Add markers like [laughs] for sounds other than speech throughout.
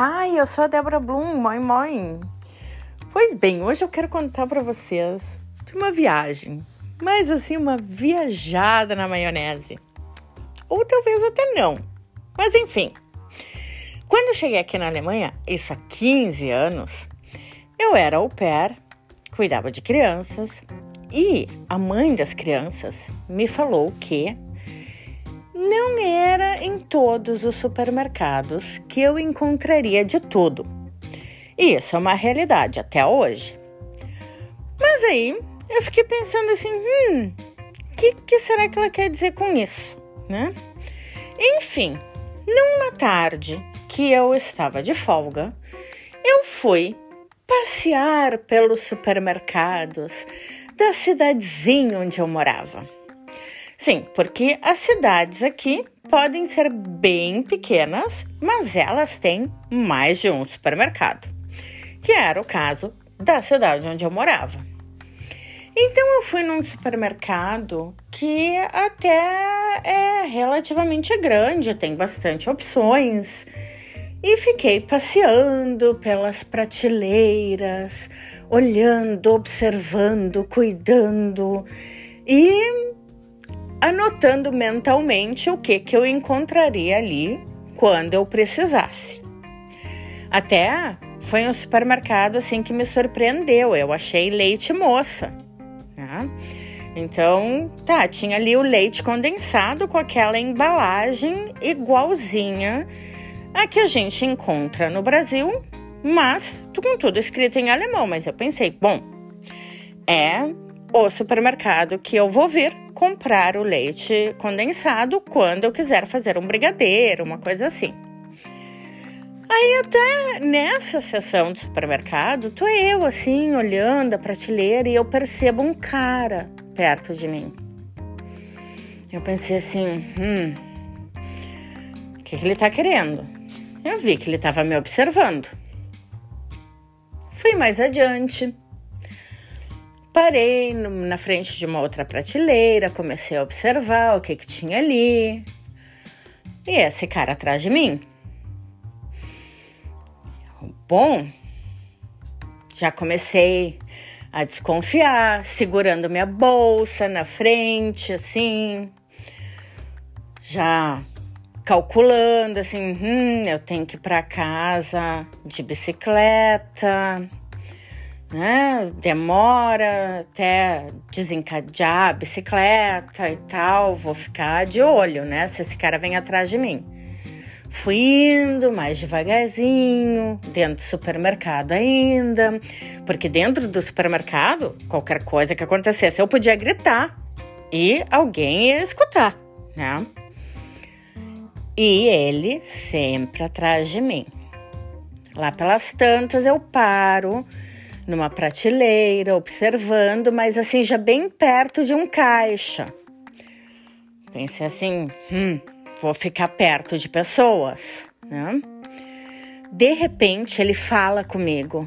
Ai, eu sou a Débora Blum, mãe, mãe. Pois bem, hoje eu quero contar para vocês de uma viagem, mas assim, uma viajada na maionese. Ou talvez até não, mas enfim. Quando eu cheguei aqui na Alemanha, isso há 15 anos, eu era au pair, cuidava de crianças e a mãe das crianças me falou que não era em todos os supermercados que eu encontraria de tudo. E isso é uma realidade até hoje. Mas aí eu fiquei pensando assim: hum, o que, que será que ela quer dizer com isso? Né? Enfim, numa tarde que eu estava de folga, eu fui passear pelos supermercados da cidadezinha onde eu morava. Sim, porque as cidades aqui podem ser bem pequenas, mas elas têm mais de um supermercado, que era o caso da cidade onde eu morava. Então eu fui num supermercado que até é relativamente grande, tem bastante opções. E fiquei passeando pelas prateleiras, olhando, observando, cuidando e anotando mentalmente o que, que eu encontraria ali quando eu precisasse. Até foi um supermercado assim que me surpreendeu. Eu achei leite moça. Né? Então, tá, tinha ali o leite condensado com aquela embalagem igualzinha a que a gente encontra no Brasil, mas com tudo escrito em alemão. Mas eu pensei, bom, é o supermercado que eu vou vir comprar o leite condensado quando eu quiser fazer um brigadeiro, uma coisa assim. Aí até nessa sessão do supermercado, tô eu assim, olhando a prateleira e eu percebo um cara perto de mim. Eu pensei assim, hum, o que, que ele tá querendo? Eu vi que ele tava me observando. Fui mais adiante Parei no, na frente de uma outra prateleira, comecei a observar o que, que tinha ali. E esse cara atrás de mim. Bom, já comecei a desconfiar, segurando minha bolsa na frente, assim, já calculando, assim, hum, eu tenho que ir para casa de bicicleta né? Demora até desencadear a bicicleta e tal. Vou ficar de olho, né? Se esse cara vem atrás de mim. Fui indo mais devagarzinho, dentro do supermercado ainda, porque dentro do supermercado, qualquer coisa que acontecesse, eu podia gritar e alguém ia escutar, né? E ele sempre atrás de mim. Lá pelas tantas eu paro numa prateleira, observando, mas assim, já bem perto de um caixa. Pensei assim, hum, vou ficar perto de pessoas, né? De repente, ele fala comigo.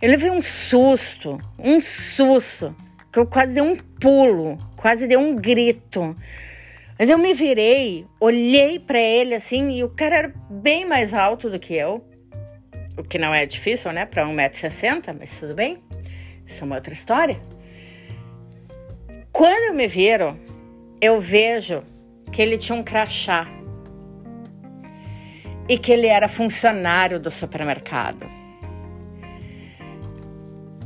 Eu levei um susto, um susto, que eu quase dei um pulo, quase dei um grito. Mas eu me virei, olhei para ele assim, e o cara era bem mais alto do que eu o que não é difícil, né, para 1,60m, mas tudo bem, isso é uma outra história. Quando me viro, eu vejo que ele tinha um crachá e que ele era funcionário do supermercado.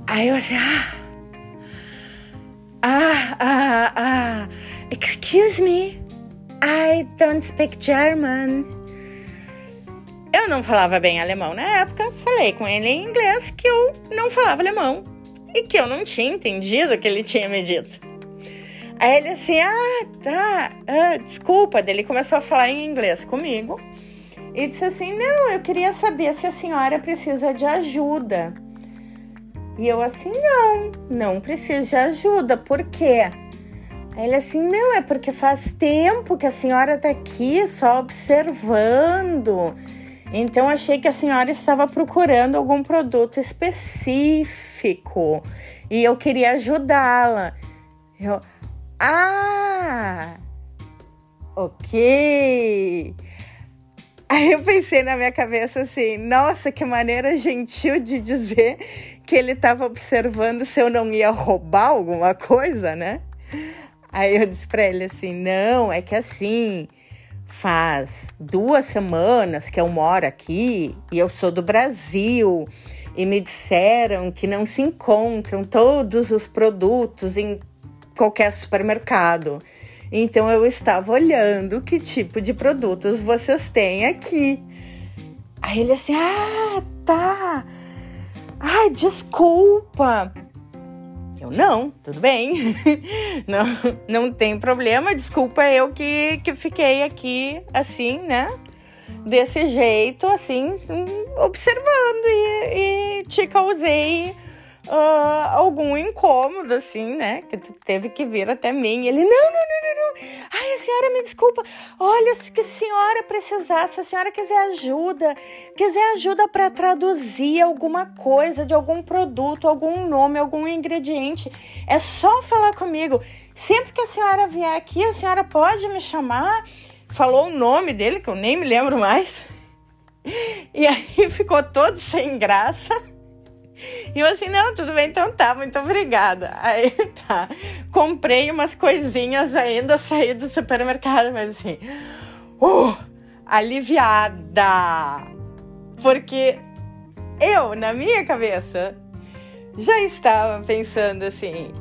Aí eu assim, ah, ah, ah, ah, excuse me, I don't speak German. Eu não falava bem alemão na época, falei com ele em inglês que eu não falava alemão e que eu não tinha entendido o que ele tinha me dito. Aí ele assim, ah, tá, ah, desculpa. Ele começou a falar em inglês comigo e disse assim: não, eu queria saber se a senhora precisa de ajuda. E eu assim, não, não preciso de ajuda, por quê? Ele assim, não, é porque faz tempo que a senhora tá aqui só observando então achei que a senhora estava procurando algum produto específico e eu queria ajudá-la. Eu, ah, ok. Aí eu pensei na minha cabeça assim, nossa, que maneira gentil de dizer que ele estava observando se eu não ia roubar alguma coisa, né? Aí eu disse para ele assim: não, é que assim, faz duas semanas que eu moro aqui e eu sou do Brasil e me disseram que não se encontram todos os produtos em qualquer supermercado. Então eu estava olhando que tipo de produtos vocês têm aqui. Aí ele assim: "Ah, tá. Ai, desculpa." Eu não, tudo bem. [laughs] não, não tem problema. Desculpa eu que, que fiquei aqui assim, né? Desse jeito, assim, observando e, e te causei uh, algum incômodo, assim, né? Que tu teve que vir até mim. Ele, não, não, não, não, não. Ai, a senhora me desculpa. Olha, se a senhora precisar, se a senhora quiser ajuda, quiser ajuda para traduzir alguma coisa de algum produto, algum nome, algum ingrediente, é só falar comigo. Sempre que a senhora vier aqui, a senhora pode me chamar. Falou o nome dele, que eu nem me lembro mais. [laughs] E aí ficou todo sem graça. E eu assim, não, tudo bem, então tá, muito obrigada. Aí [laughs] tá, comprei umas coisinhas ainda, saí do supermercado, mas assim, uh, aliviada. Porque eu, na minha cabeça, já estava pensando assim: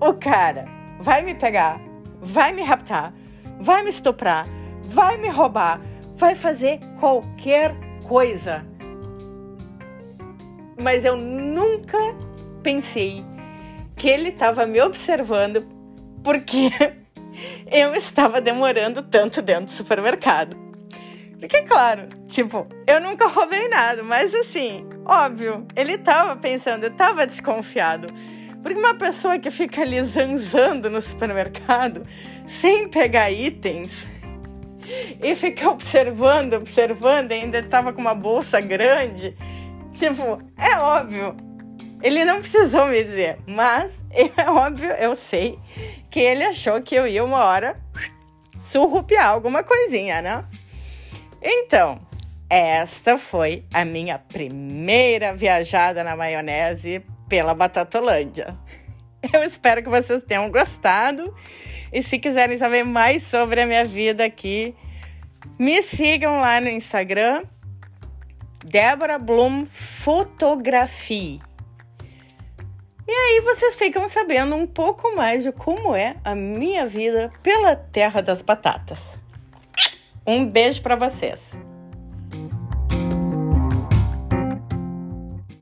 o cara vai me pegar, vai me raptar, vai me estuprar, vai me roubar, vai fazer qualquer coisa mas eu nunca pensei que ele estava me observando porque [laughs] eu estava demorando tanto dentro do supermercado. Porque, claro, tipo, eu nunca roubei nada, mas assim, óbvio, ele estava pensando, eu estava desconfiado. Porque uma pessoa que fica ali zanzando no supermercado sem pegar itens [laughs] e fica observando, observando, ainda estava com uma bolsa grande Tipo, é óbvio. Ele não precisou me dizer, mas [laughs] é óbvio, eu sei que ele achou que eu ia uma hora surrupiar alguma coisinha, né? Então, esta foi a minha primeira viajada na maionese pela Batatolândia. Eu espero que vocês tenham gostado. E se quiserem saber mais sobre a minha vida aqui, me sigam lá no Instagram Débora Bloom Fotografia. E aí vocês ficam sabendo um pouco mais de como é a minha vida pela terra das batatas. Um beijo para vocês.